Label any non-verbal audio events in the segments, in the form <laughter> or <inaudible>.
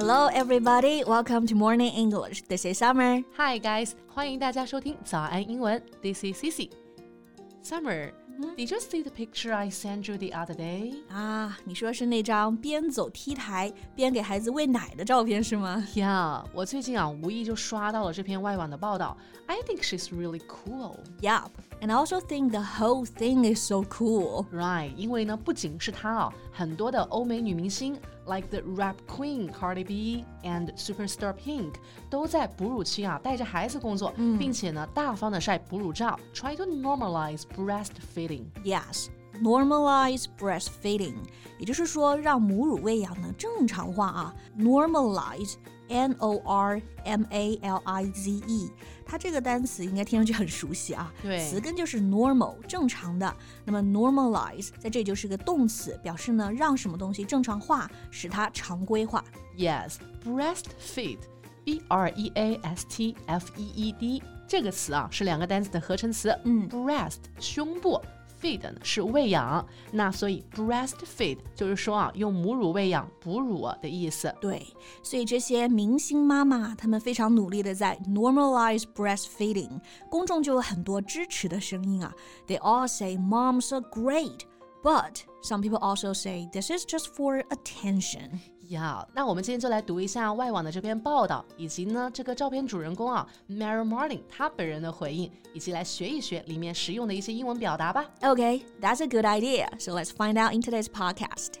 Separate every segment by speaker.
Speaker 1: Hello, everybody. Welcome to Morning English. This is Summer.
Speaker 2: Hi, guys. 欢迎大家收听早安英文。This is Cici. Summer, did you see the picture I sent you the other day?
Speaker 1: 啊，你说是那张边走 T 台边给孩子喂奶的照片是吗
Speaker 2: Yeah，我最近啊无意就刷到了这篇外网的报道。I think she's really cool.
Speaker 1: Yup. And I also think the whole thing is so cool.
Speaker 2: Right，因为呢，不仅是她啊，很多的欧美女明星 ，like the rap queen Cardi B and superstar Pink，都在哺乳期啊带着孩子工作，并且呢大方的晒哺乳照，try to normalize breastfeeding。
Speaker 1: Yes. Normalize breastfeeding，也就是说让母乳喂养呢正常化啊。Normalize, N-O-R-M-A-L-I-Z-E，它这个单词应该听上去很熟悉啊。
Speaker 2: 对
Speaker 1: 词根就是 normal，正常的。那么 normalize 在这里就是个动词，表示呢让什么东西正常化，使它常规化。
Speaker 2: Yes, breastfeed, B R E A S T F E E D 这个词啊是两个单词的合成词。
Speaker 1: 嗯
Speaker 2: ，breast 胸部 ，feed 呢是喂养，那所以 breastfeed 就是说啊用母乳喂养哺乳的意思。
Speaker 1: 对，所以这些明星妈妈，她们非常努力的在 normalize breastfeeding，公众就有很多支持的声音啊。They all say moms are great, but some people also say this is just for attention.
Speaker 2: 呀那我们今天就来读一下外网的这篇报道，以及呢这个照片主人公啊 Mary Martin 他本人的回应，以及来学一学里面实用的一些英文表达吧。
Speaker 1: Okay, that's a good idea. So let's find out in today's podcast.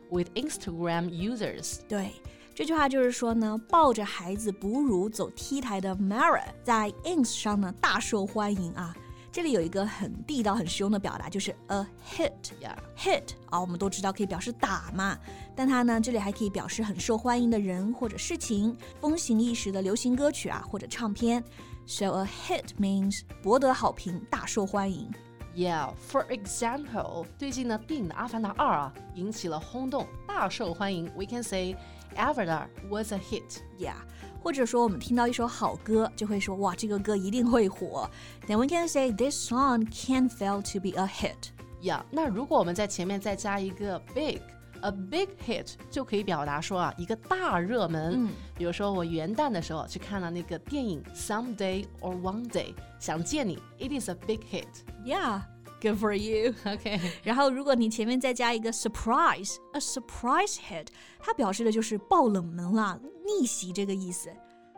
Speaker 2: with Instagram users.
Speaker 1: 对，这句话就是说呢，抱着孩子哺乳走 T 台的 Mara 在 ins 上呢大受欢迎啊。这里有一个很地道、很实用的表达，就是 a hit。
Speaker 2: Yeah.
Speaker 1: hit 啊，我们都知道可以表示打嘛，但它呢这里还可以表示很受欢迎的人或者事情，风行一时的流行歌曲啊或者唱片。So a hit means 博得好评，大受欢迎。
Speaker 2: Yeah, for example，最近呢，电影的《阿凡达二》啊引起了轰动，大受欢迎。We can say Avatar was a hit.
Speaker 1: Yeah，或者说我们听到一首好歌，就会说哇，这个歌一定会火。Then we can say this song can't fail to be a hit.
Speaker 2: Yeah，那如果我们在前面再加一个 big。A big hit 就可以表达说啊，一个大热门。
Speaker 1: 嗯
Speaker 2: 比如说我元旦的时候去看了那个电影《Someday or One Day》，想见你，It is a big hit。
Speaker 1: Yeah, good for you. <laughs>
Speaker 2: OK，
Speaker 1: 然后，如果你前面再加一个 surprise，a surprise hit，它表示的就是爆冷门啦、逆袭这个意思。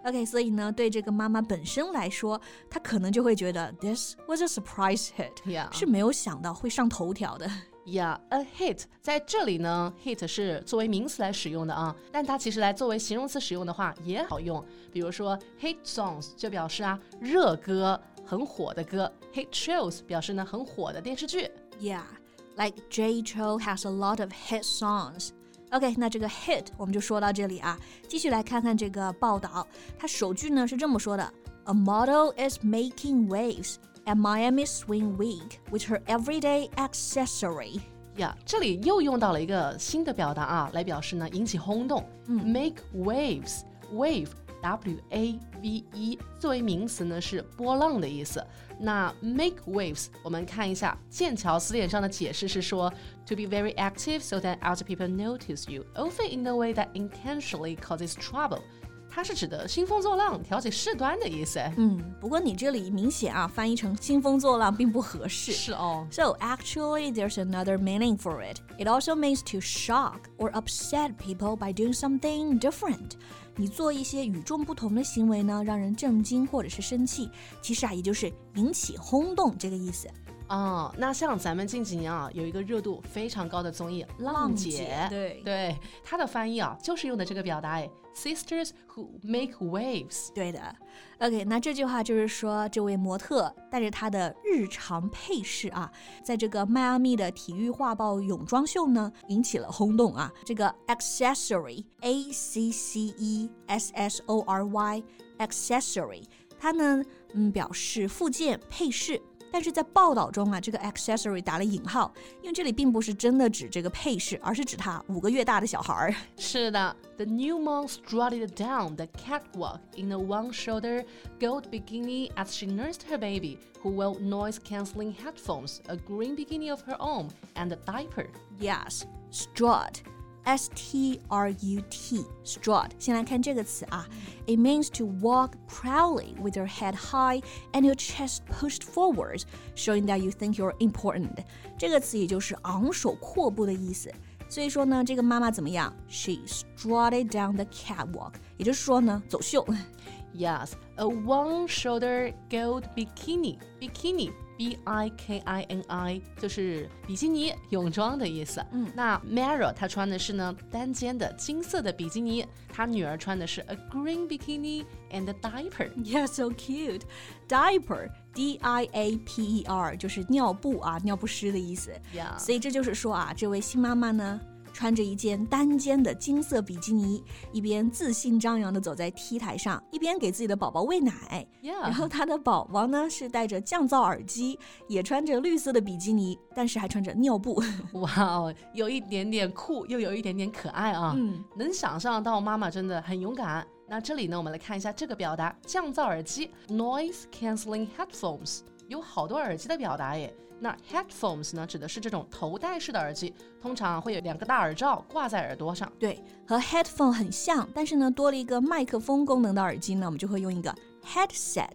Speaker 1: OK，所以呢，对这个妈妈本身来说，她可能就会觉得 this was a surprise hit，、
Speaker 2: Yeah
Speaker 1: 是没有想到会上头条的。
Speaker 2: Yeah，a hit 在这里呢，hit 是作为名词来使用的啊，但它其实来作为形容词使用的话也好用。比如说 hit songs 就表示啊热歌，很火的歌，hit shows 表示呢很火的电视剧。
Speaker 1: Yeah, like Jay Chou has a lot of hit songs. OK，那这个 hit 我们就说到这里啊。继续来看看这个报道，它首句呢是这么说的：A model is making waves at Miami Swim Week with her everyday accessory.
Speaker 2: 呀，yeah, 这里又用到了一个新的表达啊，来表示呢引起轰动。嗯、Make waves，wave W A V E 作为名词呢是波浪的意思。那 make waves 我们看一下剑桥词典上的解释是说，to be very active so that other people notice you, often in a way that intentionally causes trouble。 它是指的兴风作浪、挑起事端的意思。
Speaker 1: 嗯，不过你这里明显啊翻译成兴风作浪并不合适。
Speaker 2: 是哦。
Speaker 1: So actually, there's another meaning for it. It also means to shock or upset people by doing something different. 你做一些与众不同的行为呢，让人震惊或者是生气，其实啊，也就是引起轰动这个意思。
Speaker 2: 哦，那像咱们近几年啊，有一个热度非常高的综艺《浪姐》，
Speaker 1: 对
Speaker 2: 对，它的翻译啊，就是用的这个表达哎，Sisters who make waves。
Speaker 1: 对的，OK，那这句话就是说，这位模特带着她的日常配饰啊，在这个迈阿密的体育画报泳装秀呢，引起了轰动啊。这个 accessory，A C C E S S O R Y，accessory，它呢，嗯，表示附件、配饰。但是在报道中啊，这个 accessory 打了引号，因为这里并不是真的指这个配饰，而是指他五个月大的小孩儿。
Speaker 2: 是的，The new <laughs> mom strutted down the catwalk in a one-shoulder gold bikini as she nursed her baby, who wore noise-canceling headphones, a green bikini of her own, and a diaper.
Speaker 1: Yes, strut. S T R U T strut，先来看这个词啊，it means to walk proudly with your head high and your chest pushed forwards, showing that you think you're important。这个词也就是昂首阔步的意思。所以说呢，这个妈妈怎么样？She strutted down the catwalk，也就是说呢，走秀。
Speaker 2: Yes, a one-shoulder gold bikini. Bikini B I K I N I 就是比基尼泳装的意思。嗯，那 Mara 她穿的是呢单肩的金色的比基尼，她女儿穿的是 a green bikini and a diaper.
Speaker 1: Yeah, so cute. Diaper, D I A P E R 就是尿布啊，尿不湿的意思。
Speaker 2: Yeah.
Speaker 1: 所以这就是说啊，这位新妈妈呢。 穿着一件单肩的金色比基尼，一边自信张扬地走在 T 台上，一边给自己的宝宝喂奶。然后她的宝宝呢是戴着降噪耳机，也穿着绿色的比基尼，但是还穿着尿布。
Speaker 2: 哇哦，有一点点酷，又有一点点可爱啊！
Speaker 1: 嗯，
Speaker 2: 能想象到妈妈真的很勇敢。那这里呢，我们来看一下这个表达：降噪耳机 （noise cancelling headphones）。有好多耳机的表达耶。那 headphones 呢，指的是这种头戴式的耳机，通常会有两个大耳罩挂在耳朵上。
Speaker 1: 对，和 headphone 很像，但是呢，多了一个麦克风功能的耳机呢，我们就会用一个 headset。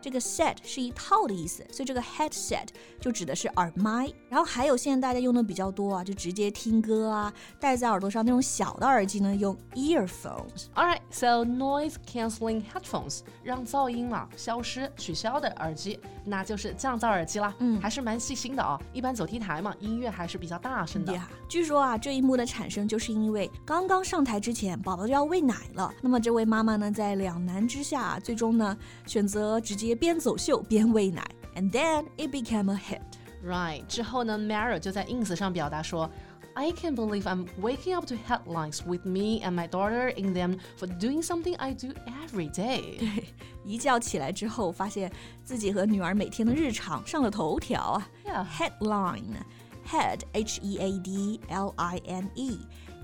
Speaker 1: 这个 set 是一套的意思，所以这个 headset 就指的是耳麦。然后还有现在大家用的比较多啊，就直接听歌啊，戴在耳朵上那种小的耳机呢，用 earphones。
Speaker 2: All right，so noise cancelling headphones 让噪音嘛消失、取消的耳机，那就是降噪耳机啦。
Speaker 1: 嗯
Speaker 2: 还是蛮细心的哦。一般走 T 台嘛，音乐还是比较大声的。
Speaker 1: Yeah，据说啊，这一幕的产生就是因为刚刚上台之前，宝宝就要喂奶了。那么这位妈妈呢，在两难之下，最终呢选择直接 边走秀边喂奶，and then it became a hit。
Speaker 2: Right，之后呢，Mara 就在 ins 上表达说。I can't believe I'm waking up to headlines with me and my daughter in them for doing something I do every day.
Speaker 1: 一觉起来之后，发现自己和女儿每天的日常上了头条啊。
Speaker 2: Yeah.
Speaker 1: Headline, <laughs> head, H E A D L I N E.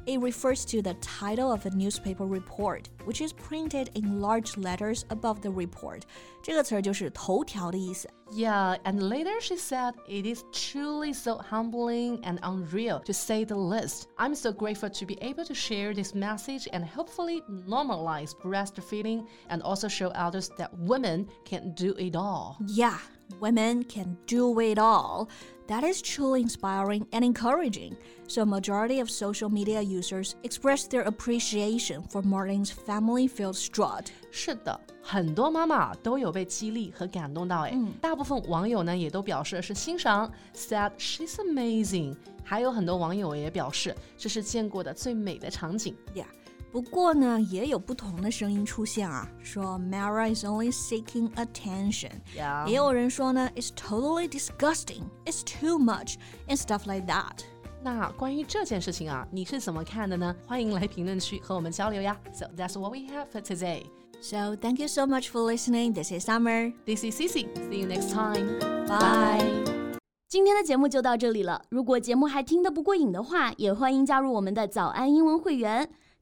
Speaker 1: It refers to the title of a newspaper report, which is printed in large letters above the report. 这个词儿就是头条的意思。
Speaker 2: Yeah, and later she said, It is truly so humbling and unreal, to say the least. I'm so grateful to be able to share this message and hopefully normalize breastfeeding and also show others that women can do it all.
Speaker 1: Yeah, women can do it all. That is truly inspiring and encouraging. So, a majority of social media users expressed their appreciation for Martin's family-filled strut.
Speaker 2: 是的，很多妈妈都有被激励和感动到，哎，大部分网友呢也都表示是欣赏，said she's amazing。还有很多网友也表示这是见过的最美的场景。
Speaker 1: Yeah. 不过呢，也有不同的声音出现啊，说 Mara is only seeking attention。
Speaker 2: Yeah.
Speaker 1: 也有人说呢，It's totally disgusting. It's too much and stuff like that.
Speaker 2: 那关于这件事情啊，你是怎么看的呢？欢迎来评论区和我们交流呀。So that's what we have for today.
Speaker 1: So thank you so much for listening. This is Summer.
Speaker 2: This is Cici. See you next time.
Speaker 1: Bye.
Speaker 3: 今天的节目就到这里了。如果节目还听得不过瘾的话，也欢迎加入我们的早安英文会员。